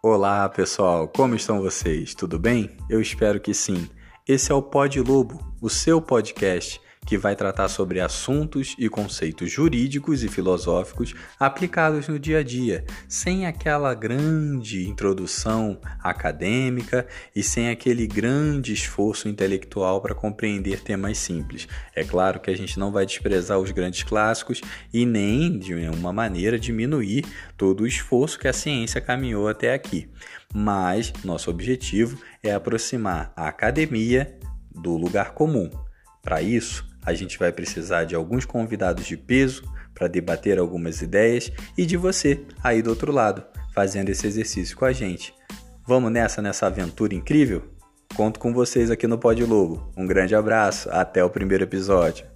Olá pessoal, como estão vocês? Tudo bem? Eu espero que sim. Esse é o Pod Lobo, o seu podcast que vai tratar sobre assuntos e conceitos jurídicos e filosóficos aplicados no dia a dia, sem aquela grande introdução acadêmica e sem aquele grande esforço intelectual para compreender temas simples. É claro que a gente não vai desprezar os grandes clássicos e nem de nenhuma maneira diminuir todo o esforço que a ciência caminhou até aqui. Mas nosso objetivo é aproximar a academia do lugar comum. Para isso, a gente vai precisar de alguns convidados de peso para debater algumas ideias e de você aí do outro lado, fazendo esse exercício com a gente. Vamos nessa nessa aventura incrível? Conto com vocês aqui no Pod Lobo. Um grande abraço, até o primeiro episódio.